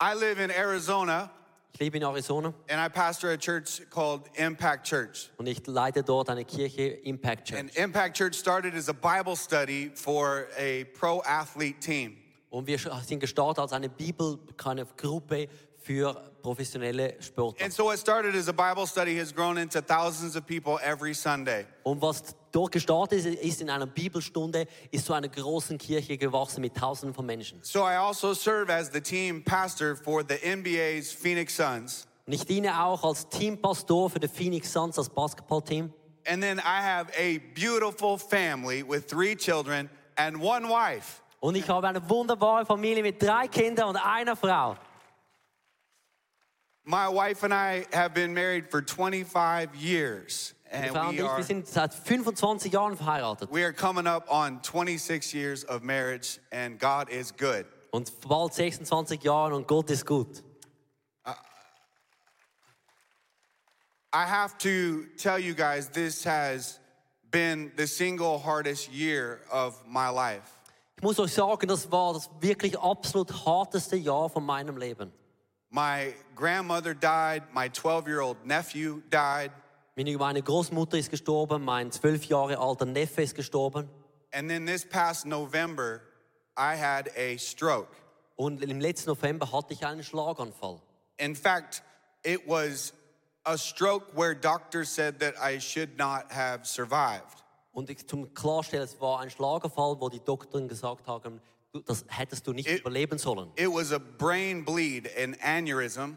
I live in Arizona Ich lebe in Arizona and I pastor a church called Impact Church. und ich leite dort eine Kirche, Impact Church. And Impact Church started as a Bible study for a pro athlete team. Und wir sind gestartet als eine Bibel, keine Gruppe für professionelle Sportler. And so what started as a Bible study has grown into thousands of people every Sunday. Und was dort gestartet ist, in einer Bibelstunde, ist zu einer großen Kirche gewachsen mit Tausenden von Menschen. So I also serve as the team pastor for the NBA's Phoenix Suns. Und ich diene auch als Teampastor für die Phoenix Suns, das Basketballteam. And then I have a beautiful family with three children and one wife. Und ich habe eine wunderbare Familie mit drei Kindern und einer Frau. My wife and I have been married for 25 years. And Frau und we ich, are, wir sind seit 25 Jahren verheiratet. we are coming up on 26 years of marriage, and God is good. Und bald 26 Jahre und Gott ist gut. Uh, I have to tell you guys, this has been the single hardest year of my life. Ich muss euch sagen, das war das wirklich absolut harteste Jahr von meinem Leben. My grandmother died, my 12 year old nephew died, Meine, Großmutter ist gestorben, mein zwölf Jahre alter Neffe ist gestorben. and then this past November, I had a stroke. Und im letzten November hatte ich einen Schlaganfall. In fact, it was a stroke where doctors said that I should not have survived. Und ich, zum Klarstellen, es war ein Schlaganfall, wo die Doktoren gesagt haben, das hättest du nicht It- überleben sollen. It was a brain bleed, an aneurysm,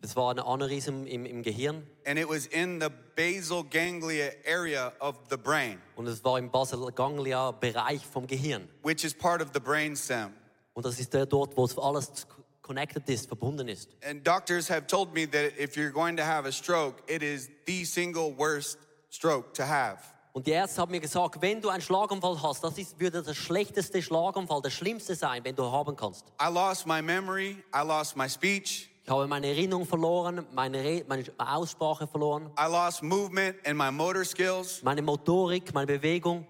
Es war ein Aneurysm im, im Gehirn and it was in the basal ganglia area of the brain, und es war im Basal-Ganglia-Bereich vom Gehirn. which is part of the brainstem. Und das ist der dort, wo es alles connected ist, verbunden ist. And doctors have told me that if you're going to have a stroke, it is the single worst stroke to have. Und die Ärzte haben mir gesagt, wenn du einen Schlaganfall hast, das ist, würde der schlechteste Schlaganfall, der schlimmste sein, wenn du haben kannst. I lost my memory, I lost my speech, Ich habe meine Erinnerung verloren, meine, Re meine Aussprache verloren, I lost movement and my motor skills, meine Motorik, meine Bewegung.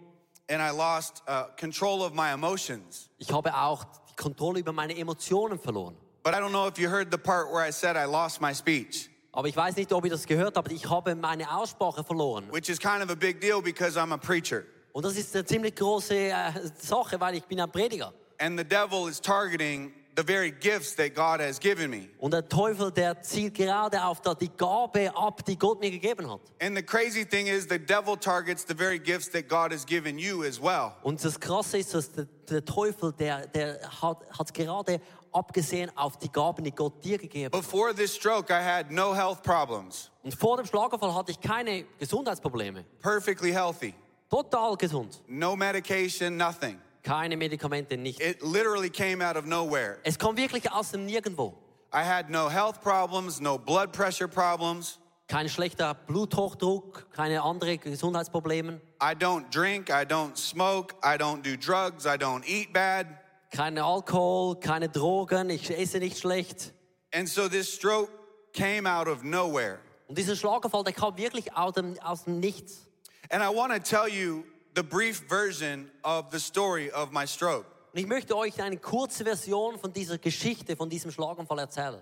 and I lost uh, control of my emotions. Ich habe auch die Kontrolle über meine Emotionen verloren. But I don't know if you heard the part where I said I lost my speech, Aber ich weiß nicht, ob ihr das gehört habt, ich habe meine Aussprache verloren. which is kind of a big deal because I'm a preacher. Und das ist eine ziemlich große äh, Sache, weil ich bin ein Prediger. And the devil is targeting the very gifts that God has given me. Und der Teufel, der zielt gerade auf da- die Gabe ab, die Gott mir gegeben hat. And the crazy thing is, the devil targets the very gifts that God has given you as well. Und das Krasse ist, dass der, der Teufel, der, der hat, hat gerade abgesehen auf die Gaben, die Gott dir gegeben hat. Before this stroke, I had no health problems, Und vor dem Schlaganfall hatte ich keine Gesundheitsprobleme. perfectly healthy, Total gesund. no medication, nothing. Keine Medikamente, nichts. It literally came out of nowhere. Es kam wirklich aus dem Nirgendwo. I had no health problems, no blood pressure problems. Kein schlechter Bluthochdruck, keine anderen Gesundheitsprobleme, I don't drink, I don't smoke, I don't do drugs, I don't eat bad. keine Alkohol, keine Drogen, ich esse nicht schlecht. And so this stroke came out of nowhere. Und dieser Schlaganfall, der kam wirklich aus dem, aus dem Nichts. And I want to tell you the brief version of the story of my stroke. Und ich möchte euch eine kurze Version von dieser Geschichte, von diesem Schlaganfall erzählen.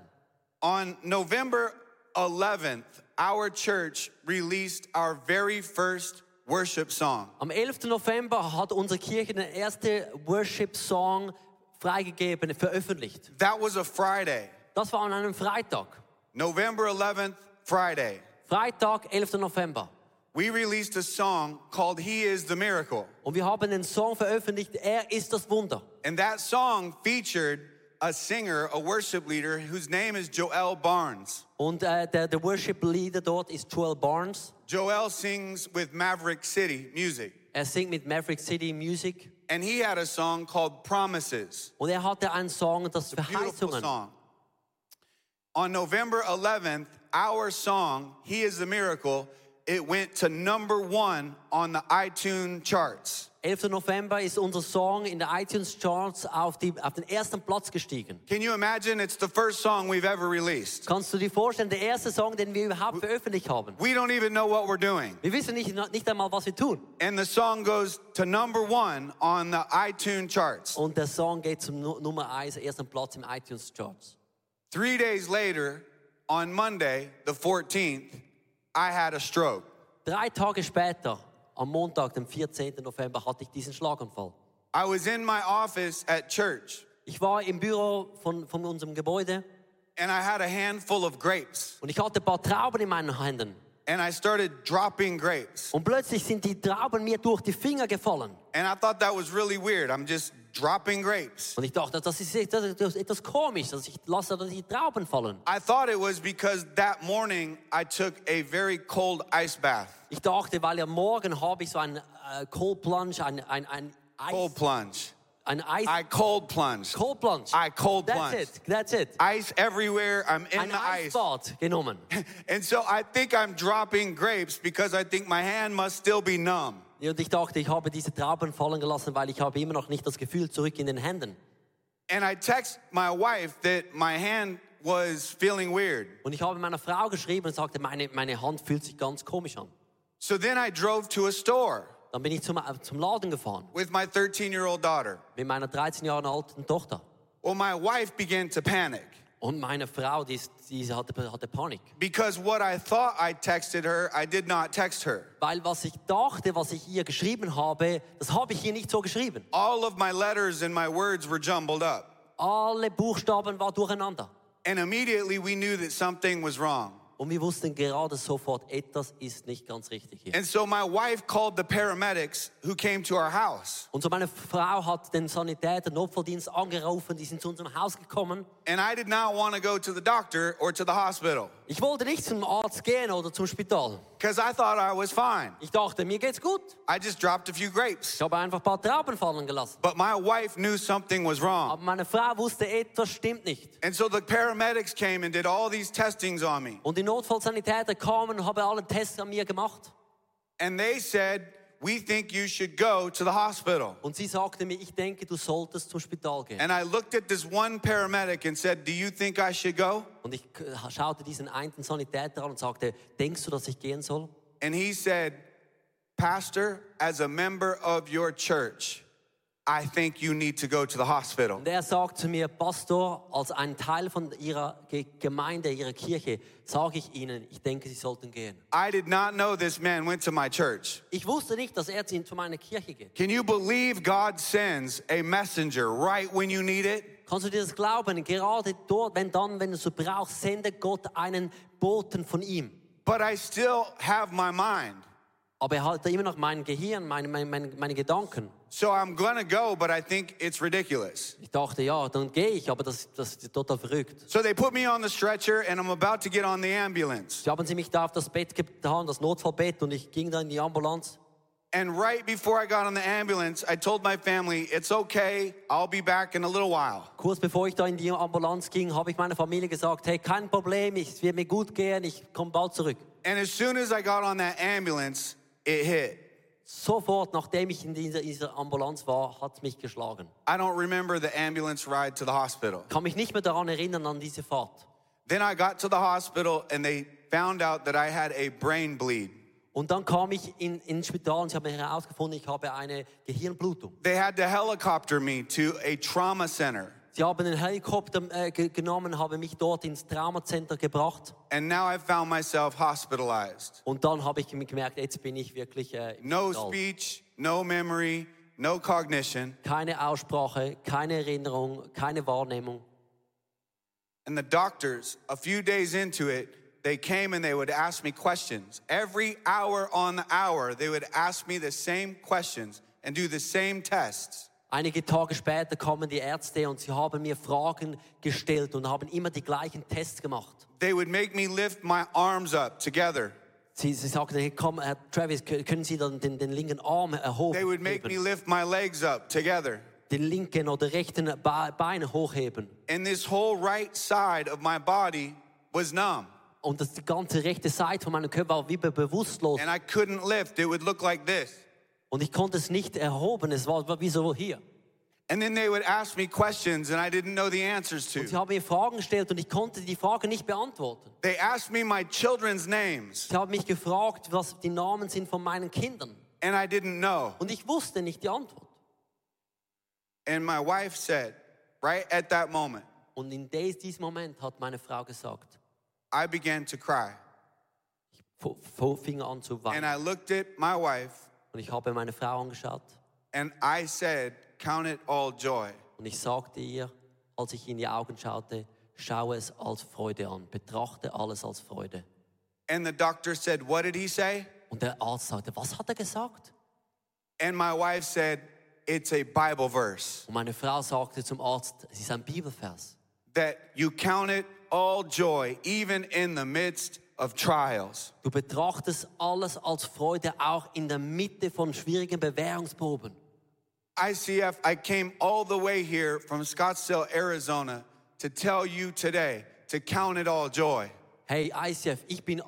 On November 11th, our church released our very first worship song. Am 11. November hat unsere Kirche den ersten Worship-Song freigegeben, veröffentlicht. That was a Friday. Das war an einem Freitag. November 11th, Friday. Freitag, 11. November. We released a song called He is the Miracle. Und wir haben den Song veröffentlicht, Er ist das Wunder. And that song featured a singer, a worship leader whose name is Joel Barnes. Und äh, der, der Worship-Leader dort ist Joel Barnes. Joel sings with Maverick City Music. Er singt mit Maverick City Music. And he had a song called Promises. Und er hatte einen Song, das Verheißungen. song. On November 11th, our song, He is the Miracle, it went to number one on the iTunes charts. 11. November ist unser Song in der iTunes Charts auf, die, auf den ersten Platz gestiegen. Can you imagine? It's the first song we've ever released. Kannst du dir vorstellen, der erste Song, den wir überhaupt veröffentlicht haben? We don't even know what we're doing. Wir wissen nicht, nicht einmal, was wir tun. And the song goes to number one on the iTunes charts. Und der Song geht zum Nummer 1, ersten Platz im iTunes Charts. Three days later, on Monday, the 14th, I had a stroke. Drei Tage später, am Montag, dem 14. November, hatte ich diesen Schlaganfall. I was in my office at church Ich war im Büro von, von unserem Gebäude and I had a handful of grapes und ich hatte ein paar Trauben in meinen Händen. and I started dropping grapes. Und plötzlich sind die Trauben mir durch die Finger gefallen. And I thought that was really weird. I'm just dropping grapes. Und ich dachte, das ist, das ist etwas komisch, dass ich lasse er die Trauben fallen. I thought it was because that morning I took a very cold ice bath. Ich dachte, weil am Morgen habe ich so einen äh, Cold Plunge, ein, ein, ein Eis, Cold plunge. ein Eis, I cold plunge. Cold Plunge. I cold plunge. That's it, that's it. Ice everywhere. I'm in Ein the ice. Eisbad genommen. And so I think I'm dropping grapes because I think my hand must still be numb. Und ich dachte, ich habe diese Trauben fallen gelassen, weil ich habe immer noch nicht das Gefühl zurück in den Händen. And I text my wife that my hand was feeling weird. Und ich habe meiner Frau geschrieben und sagte, meine, meine Hand fühlt sich ganz komisch an. So then I drove to a store Dann bin ich zum, äh, zum Laden gefahren with my 13 year old daughter. mit meiner 13 Jahre alten Tochter. Well, my wife began to panic Und meine Frau, die, die hatte, hatte Panik. because what I thought I texted her, I did not text her. Weil was ich dachte, was ich ihr geschrieben habe, das habe ich ihr nicht so geschrieben. All of my letters and my words were jumbled up. Alle Buchstaben waren durcheinander. And immediately we knew that something was wrong. Und wir wussten gerade sofort, etwas ist nicht ganz richtig hier. And so my wife called the paramedics who came to our house. Und so meine Frau hat den Sanitäter, Notfalldienst angerufen, die sind zu unserem Haus gekommen. And I did not want to go to the doctor or to the hospital Ich wollte nicht zum Arzt gehen oder zum Spital. because I thought I was fine. Ich dachte, mir geht's gut. I just dropped a few grapes. Ich habe einfach ein paar Trauben fallen gelassen. But my wife knew something was wrong. Aber meine Frau wusste, etwas stimmt nicht. And so the paramedics came and did all these testings on me. Und Notfallsanitäter kamen und haben alle Tests an mir gemacht. And they said, We think you should go to the hospital. Und sie sagte mir, ich denke, du solltest zum Spital gehen. And I looked at this one paramedic and said, Do you think I should go? Und ich k- schaute diesen einen Sanitäter an und sagte, denkst du, dass ich gehen soll? And he said, Pastor, as a member of your church, I think you need to go to the hospital. Und er sagt zu mir, Pastor, als ein Teil von ihrer Gemeinde, ihrer Kirche, sage ich ihnen, ich denke, sie sollten gehen. I did not know this man went to my church. Ich wusste nicht, dass er zu meiner Kirche geht. Can you believe God sends a messenger right when you need it? Kannst du dir das glauben? Gerade dort, wenn dann, wenn du so brauchst, sendet Gott einen Boten von ihm. But I still have my mind. Aber er hat immer noch mein Gehirn, meine, meine, meine, Gedanken. So I'm gonna go, but I think it's ridiculous. Ich dachte, ja, dann gehe ich, aber das, das ist total verrückt. So they put me on the stretcher and I'm about to get on the ambulance. Sie haben sie mich da auf das Bett getan, das Notfallbett, und ich ging dann in die Ambulanz. And right before I got on the ambulance, I told my family, it's okay, I'll be back in a little while. Kurz bevor ich da in die Ambulanz ging, habe ich meiner Familie gesagt, hey, kein Problem, ich- es wird mir gut gehen, ich komme bald zurück. And as soon as I got on that ambulance, it hit. Sofort, nachdem ich in dieser, dieser Ambulanz war, hat mich geschlagen. I don't remember the ambulance ride to the hospital. Kann mich nicht mehr daran erinnern, an diese Fahrt. Then I got to the hospital and they found out that I had a brain bleed. Und dann kam ich in, ins Spital und sie haben herausgefunden, ich habe eine Gehirnblutung. They had to helicopter me to a trauma center. Sie haben den Helikopter äh, ge genommen, haben mich dort ins Traumacenter gebracht. And now I found myself hospitalized. Und dann habe ich gemerkt, jetzt bin ich wirklich äh, im No Spital. speech, no memory, no cognition. Keine Aussprache, keine Erinnerung, keine Wahrnehmung. And the doctors, a few days into it, they came and they would ask me questions. Every hour on the hour, they would ask me the same questions and do the same tests. Einige Tage später kamen die Ärzte und sie haben mir Fragen gestellt und haben immer die gleichen Tests gemacht. They would make me lift my arms up together. Sie, sie sagten, hey, komm, Herr Travis, können Sie dann den, den linken Arm erhoben? They would make me lift my legs up together. Den linken oder rechten Bein hochheben. And this whole right side of my body was numb. Und das, die ganze rechte Seite von meinem Körper war wie be- bewusstlos. And I couldn't lift. It would look like this. Und ich konnte es nicht erhoben, es war, wie so hier. And then they would ask me questions and I didn't know the answers Und sie to. haben mir Fragen gestellt und ich konnte die Fragen nicht beantworten. They asked me my children's names Sie haben mich gefragt, was die Namen sind von meinen Kindern. and I didn't know. Und ich wusste nicht die Antwort. And my wife said, right at that moment, Und in diesem Moment hat meine Frau gesagt, I began to cry. f- fing an zu And weinen. I looked at my wife Und ich habe meine Frau angeschaut and I said, Count it all joy. und ich sagte ihr, als ich in die Augen schaute, schaue es als Freude an, betrachte alles als Freude. And the doctor said, What did he say? Und der Arzt sagte, was hat er gesagt? And my wife said, It's a Bible verse Und meine Frau sagte zum Arzt, es ist ein Bibelvers, that you count it all joy, even in the midst of trials. du betrachtest alles als Freude, auch in der Mitte von schwierigen Bewährungsproben. ICF, I came all the way here from Scottsdale, Arizona to tell you today to count it all joy. Hey ICF, ich bin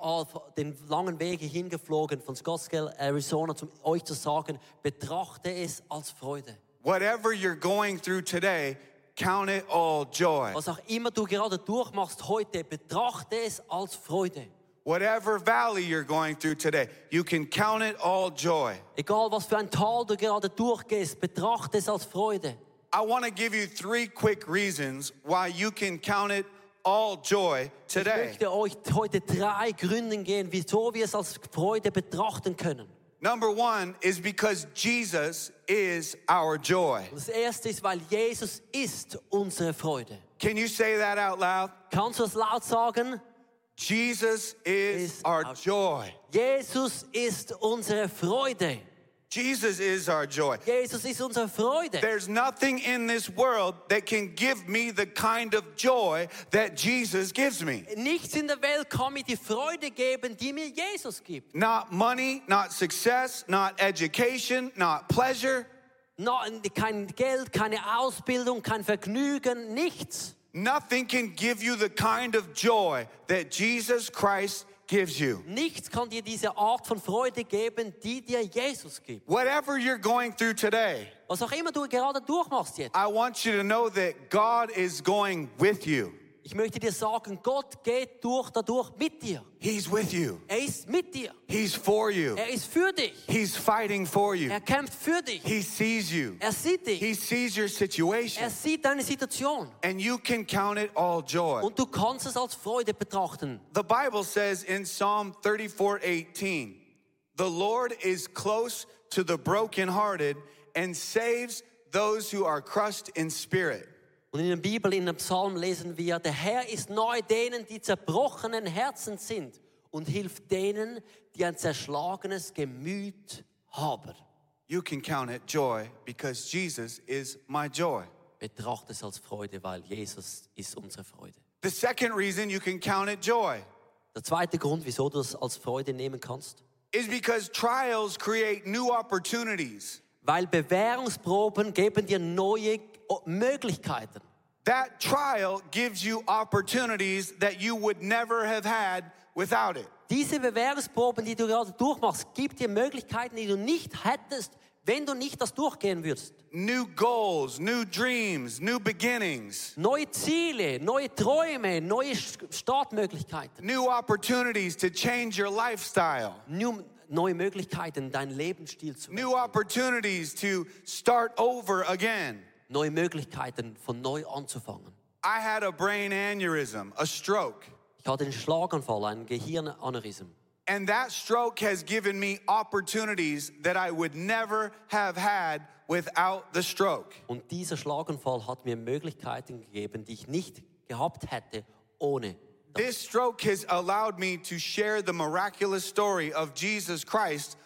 den langen Weg hingeflogen von Scottsdale, Arizona, um euch zu sagen, betrachte es als Freude. Whatever you're going through today, count it all joy. Was auch immer du gerade durchmachst heute, betrachte es als Freude. Whatever valley you're going through today, you can count it all joy. Egal was für ein Tal du gerade durchgehst, betrachte es als Freude. I want to give you three quick reasons why you can count it all joy today. Ich möchte euch heute drei Gründe geben, wieso wir es als Freude betrachten können. Number one is because Jesus is our joy. Das erste ist, weil Jesus ist unsere Freude. Can you say that out loud? Kannst du es laut sagen? Jesus is our- joy. Jesus ist unsere Freude. Jesus is our joy. Jesus ist unsere Freude. There's nothing in this world that can give me the kind of joy that Jesus gives me. Nichts in der Welt kann mir die Freude geben, die mir Jesus gibt. Not money, not success, not education, not pleasure. No, kein Geld, keine Ausbildung, kein Vergnügen, nichts. Nothing can give you the kind of joy that Jesus Christ gives you. Nichts kann dir diese Art von Freude geben, die dir Jesus gibt. Whatever you're going through today, Was auch immer du gerade durchmachst jetzt. I want you to know that God is going with you. Ich möchte dir sagen, Gott geht durch dadurch mit dir. He's with you. Er ist mit dir. He's for you. Er ist für dich. He's fighting for you. Er kämpft für dich. He sees you. Er sieht dich. He sees your situation. Er sieht deine Situation. And you can count it all joy. Und du kannst es als Freude betrachten. The Bible says in Psalm 34 18, the Lord is close to the brokenhearted and saves those who are crushed in spirit. Und in der Bibel, in dem Psalm lesen wir, der Herr ist nahe denen, die zerbrochenen Herzen sind und hilft denen, die ein zerschlagenes Gemüt haben. You can count it joy because Jesus is my joy. Betrachte es als Freude, weil Jesus ist unsere Freude. The second reason you can count it joy Der zweite Grund, wieso du es als Freude nehmen kannst, is because trials create new opportunities. weil Bewährungsproben geben dir neue Möglichkeiten. That trial gives you opportunities that you would never have had without it. Diese Bewährungsproben, die du gerade durchmachst, gibt dir Möglichkeiten, die du nicht hättest, wenn du nicht das durchgehen würdest. New goals, new dreams, new beginnings, Neue Ziele, neue Träume, neue Startmöglichkeiten, new opportunities to change your lifestyle, New- neue Möglichkeiten, deinen Lebensstil zu new opportunities to start over again. Neue Möglichkeiten von neu anzufangen. I had a brain aneurysm, a stroke, Ich hatte einen Schlaganfall, ein Gehirnaneurysm. and that stroke has given me opportunities that I would never have had without the stroke. Und dieser Schlaganfall hat mir Möglichkeiten gegeben, die ich nicht gehabt hätte ohne. This stroke has allowed me to share the miraculous story of Jesus Christ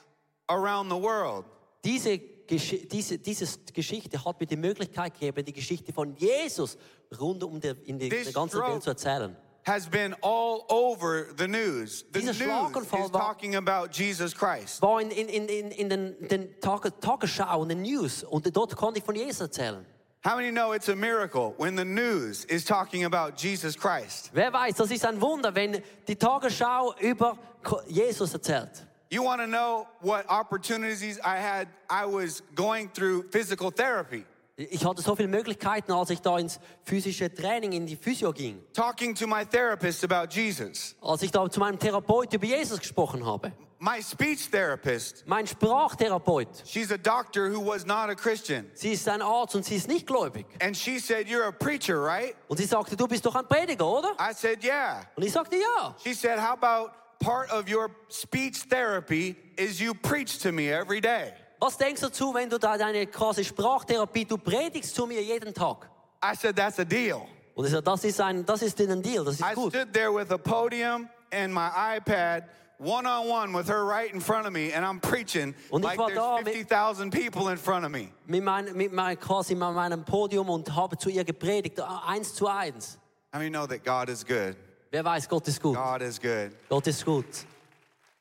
around the world. Diese, diese, diese Geschichte hat mir die Möglichkeit gegeben, die Geschichte von Jesus rund um der, in die, der ganzen Welt zu erzählen. Has been all over the news. The Dieser news is war- talking about Jesus Christ. War in, in, in, in, in den, den Tage, Tagesschau und den News und dort konnte ich von Jesus erzählen. How many know it's a miracle when the news is talking about Jesus Christ? Wer weiß, das ist ein Wunder, wenn die Tagesschau über Jesus erzählt. You want to know what opportunities I had? I was going through physical therapy. Ich hatte so viele Möglichkeiten, als ich da ins physische Training, in die Physio ging. talking to my therapist about Jesus. Als ich da zu meinem Therapeut über Jesus gesprochen habe. My speech therapist, Mein Sprachtherapeut. she's a doctor who was not a Christian. Sie ist ein Arzt und sie ist nicht gläubig. And she said, You're a preacher, right? Und sie sagte, du bist doch ein Prediger, oder? I said, Yeah. Und ich sagte, ja. She said, How about part of your speech therapy is you preach to me every day? Was denkst du dazu, wenn du da deine quasi Sprachtherapie, du predigst zu mir jeden Tag? I said, That's a deal. Und ich sagte, das ist ein, das ist ein Deal, das ist I gut. stood there with a podium and my iPad. One on one with her right in front of me, and I'm preaching Und ich like war da there's mit- 50,000 people in front of me. Mit, mein, mit mein, quasi meinem Podium und habe zu ihr gepredigt, eins zu eins. How many know that God is good? Wer weiß, Gott ist gut. God is good, Gott ist gut.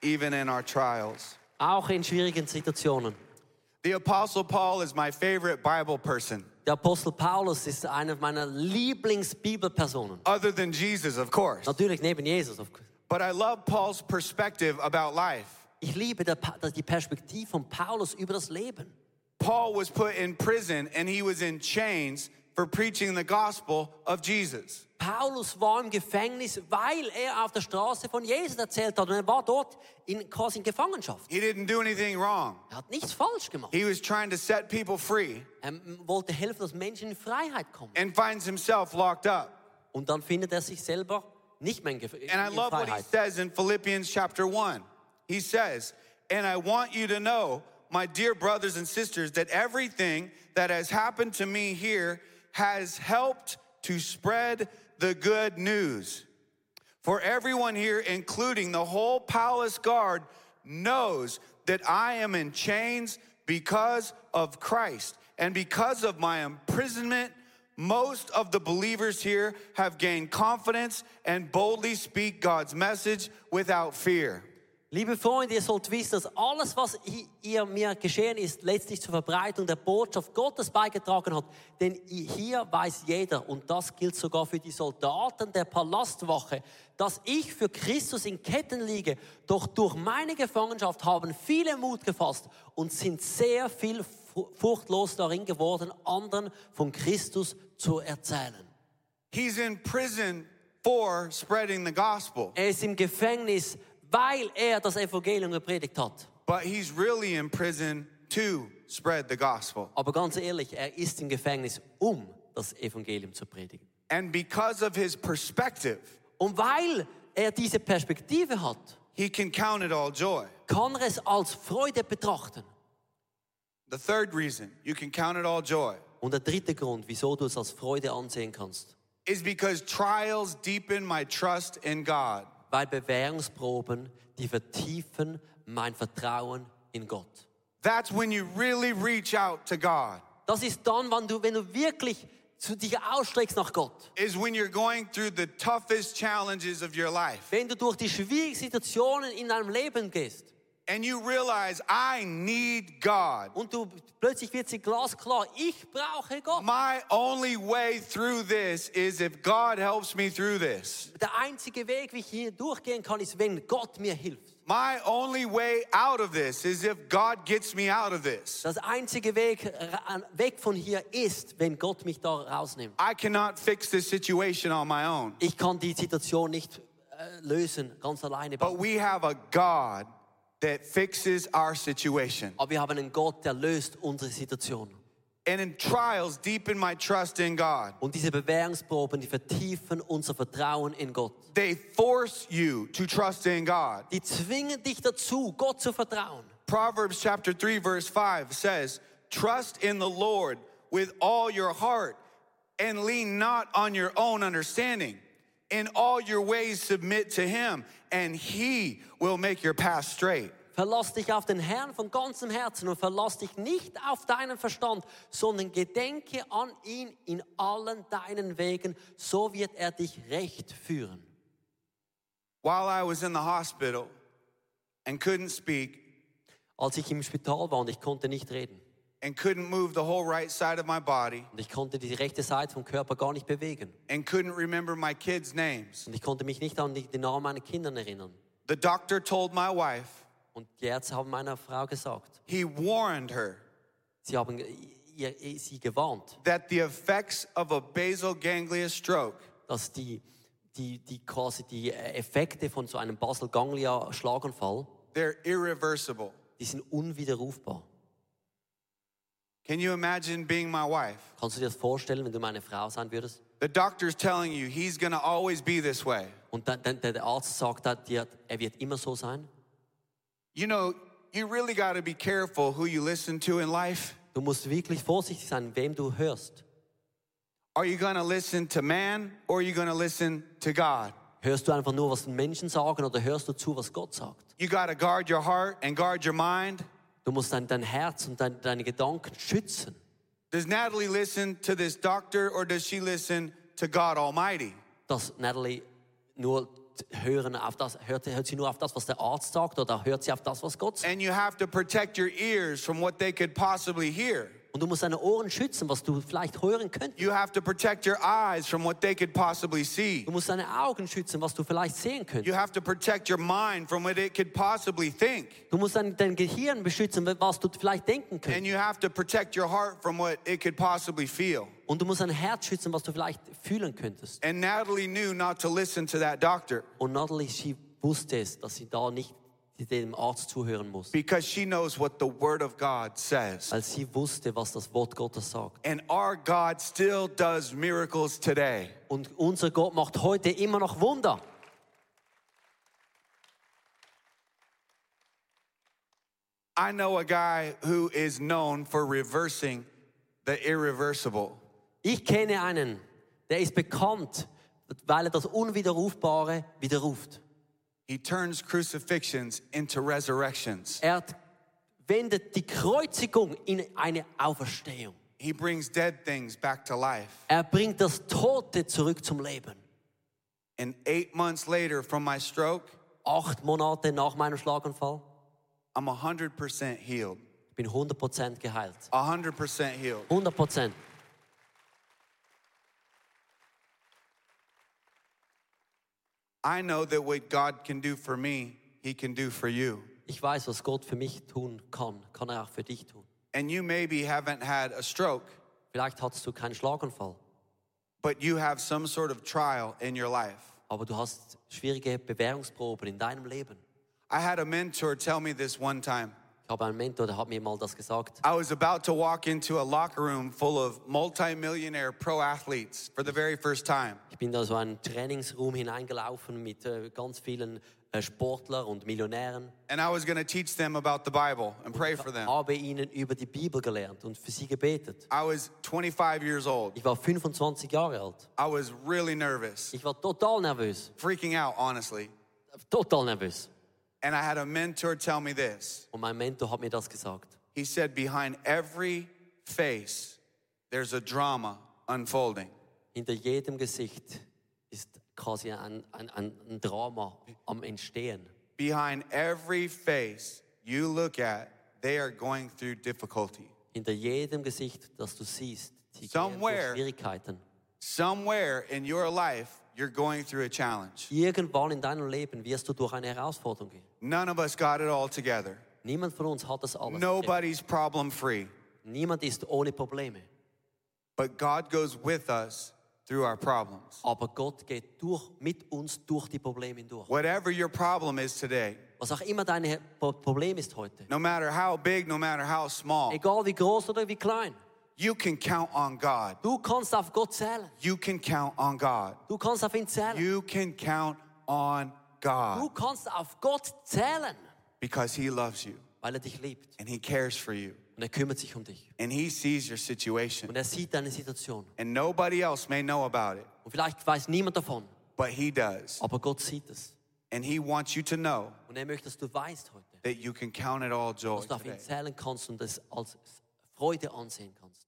even in our trials. Auch in schwierigen Situationen. The Apostle Paul is my favorite Bible person, Der Apostel Paulus ist eine meiner Lieblingsbibelpersonen. other than Jesus, of course. Natürlich neben Jesus. of course. But I love Paul's perspective about life. Ich liebe der, Pa- die Perspektive von Paulus über das Leben. Paul was put in prison and he was in chains for preaching the gospel of Jesus. Paulus war im Gefängnis, weil er auf der Straße von Jesus erzählt hat. Und er war dort in, quasi in Gefangenschaft. He didn't do anything wrong. Er hat nichts falsch gemacht. He was trying to set people free Er wollte helfen, dass Menschen in Freiheit kommen. and finds himself locked up. Und dann findet er sich selber nicht mehr in, Gef And I love what he says in Philippians chapter 1. He says, And I want you to know, my dear brothers and sisters, that everything that has happened to me here has helped to spread the good news. For everyone here, including the whole palace guard, knows that I am in chains because of Christ. And because of my imprisonment, most of the believers here have gained confidence and boldly speak God's message without fear. Liebe Freunde, ihr sollt wissen, dass alles, was hi- ihr mir geschehen ist, letztlich zur Verbreitung der Botschaft Gottes beigetragen hat. Denn hier weiß jeder, und das gilt sogar für die Soldaten der Palastwache, dass ich für Christus in Ketten liege. Doch durch meine Gefangenschaft haben viele Mut gefasst und sind sehr viel fu- furchtlos darin geworden, anderen von Christus zu erzählen. He's in prison for spreading the gospel, Er ist im Gefängnis, weil er das Evangelium gepredigt hat. but he's really in prison to spread the gospel. Aber ganz ehrlich, er ist im Gefängnis, um das Evangelium zu predigen. And because of his perspective, Und weil er diese Perspektive hat, he can count it all joy. kann er es als Freude betrachten. The third reason you can count it all joy Und der dritte Grund, wieso du es als Freude ansehen kannst, is because trials deepen my trust in God. Weil Bewährungsproben, die vertiefen mein Vertrauen in Gott. That's when you really reach out to God, Das ist dann, wenn du, wenn du wirklich zu dich ausstreckst nach Gott. is when you're going through the toughest challenges of your life. Wenn du durch die schwierigen Situationen in deinem Leben gehst And you realize, I need God. und du plötzlich wird sie glasklar, ich brauche Gott. My only way through this is if God helps me through this. Der einzige Weg, wie ich hier durchgehen kann, ist, wenn Gott mir hilft. My only way out of this is if God gets me out of this. Das einzige Weg äh, weg von hier ist, wenn Gott mich da rausnimmt. I cannot fix this situation on my own. Ich kann die Situation nicht äh, lösen, ganz alleine. But we have a God that fixes our situation. Aber wir haben einen Gott, der löst unsere Situation. And in trials, deepen my trust in God. Und diese Bewährungsproben, die vertiefen unser Vertrauen in Gott. They force you to trust in God. Die zwingen dich dazu, Gott zu vertrauen. Proverbs chapter 3 verse 5 says, "Trust in the Lord with all your heart and lean not on your own understanding. In all your ways submit to him, and he will make your path straight." Verlass dich auf den Herrn von ganzem Herzen und verlass dich nicht auf deinen Verstand, sondern gedenke an ihn in allen deinen Wegen, so wird er dich recht führen. While I was in the hospital and couldn't speak Als ich im Spital war und ich konnte nicht reden and couldn't move the whole right side of my body und ich konnte die rechte Seite vom Körper gar nicht bewegen and couldn't remember my kids' names, und ich konnte mich nicht an die, den Namen meiner Kinder erinnern. the doctor told my wife, Und die Ärzte haben meiner Frau gesagt, he warned her sie haben ihr, sie gewarnt, that the effects of a basal ganglia stroke dass die, die, die quasi die äh, Effekte von so einem Basel-Ganglia-Schlaganfall, they're irreversible. die sind unwiderrufbar. Can you imagine being my wife? Kannst du dir das vorstellen, wenn du meine Frau sein würdest? The doctor's telling you he's going to always be this way. Und dann, dann, der Arzt sagt dir, er wird immer so sein. You know, you really got to be careful who you listen to in life. Du musst wirklich vorsichtig sein, wem du hörst. Are you going to listen to man or are you going to listen to God? Hörst du einfach nur, was Menschen sagen oder hörst du zu, was Gott sagt? You got to guard your heart and guard your mind. Du musst dein, dein Herz und dein, deine Gedanken schützen. Does Natalie listen to this doctor or does she listen to God Almighty? Dass Natalie nur hören auf das, hört, hört sie nur auf das, was der Arzt sagt oder hört sie auf das, was Gott sagt? And you have to protect your ears from what they could possibly hear. Und du musst deine Ohren schützen, was du vielleicht hören könntest. You have to protect your eyes from what they could possibly see. Du musst deine Augen schützen, was du vielleicht sehen könntest. You have to protect your mind from what it could possibly think. Du musst dein, dein Gehirn beschützen, was du vielleicht denken And könntest. you have to protect your heart from what it could possibly feel. Und du musst dein Herz schützen, was du vielleicht fühlen könntest. And Natalie knew not to listen to that doctor Und Natalie, sie wusste es, dass sie da nicht dem Arzt zuhören muss. because she knows what the Word of God says. Weil sie wusste, was das Wort Gottes sagt. And our God still does miracles today. Und unser Gott macht heute immer noch Wunder. I know a guy who is known for reversing the irreversible. Ich kenne einen, der ist bekannt, weil er das Unwiderrufbare widerruft. He turns crucifixions into resurrections. Er wendet die Kreuzigung in eine Auferstehung. He brings dead things back to life. Er bringt das Tote zurück zum Leben. And eight months later from my stroke, Acht Monate nach meinem Schlaganfall I'm 100% healed. bin 100% geheilt. 100% healed. 100%. I know that what God can do for me, He can do for you. Ich weiß, was Gott für mich tun kann, kann er auch für dich tun. And you maybe haven't had a stroke, Vielleicht hattest du keinen Schlaganfall, but you have some sort of trial in your life. aber du hast schwierige Bewährungsproben in deinem Leben. I had a mentor tell me this one time. Habe einen Mentor, der hat mir mal das gesagt. I was about to walk into a locker room full of multimillionaire pro athletes for the very first time. Ich bin da so einen Trainingsraum hineingelaufen mit äh, ganz vielen äh, Sportlern und Millionären. And I was going to teach them about the Bible and pray for them. Habe ihnen über die Bibel gelernt und für sie gebetet. I was 25 years old. Ich war 25 Jahre alt. I was really nervous, Ich war total nervös. freaking out, honestly. Total nervös. And I had a mentor tell me this. Und mein Mentor hat mir das gesagt. He said, Behind every face, there's a drama unfolding. Hinter jedem Gesicht ist quasi ein, ein, ein, Drama am Entstehen. Behind every face you look at, they are going through difficulty. Hinter jedem Gesicht, das du siehst, die Somewhere- Schwierigkeiten. Somewhere in your life, you're going through a challenge. Irgendwann in deinem Leben wirst du durch eine Herausforderung gehen. None of us got it all together. Niemand von uns hat das alles. Nobody's problem free. Niemand ist ohne Probleme. But God goes with us through our problems. Aber Gott geht durch, mit uns durch die Probleme hindurch. Whatever your problem is today, Was auch immer dein Problem ist heute. no matter how big, no matter how small, Egal wie groß oder wie klein. you can count on God. Du kannst auf Gott zählen. You can count on God. Du kannst auf ihn zählen. You can count on God Du kannst auf Gott zählen, because He loves you weil er dich liebt. and He cares for you Und er kümmert sich um dich. and He sees your situation. Und er sieht deine Situation. And nobody else may know about it, Und vielleicht weiß niemand davon, but He does. aber Gott sieht es. And He wants you to know Und er möchte, dass du weißt heute, that you can count it all joy dass du auf ihn today. zählen kannst und es als Freude ansehen kannst.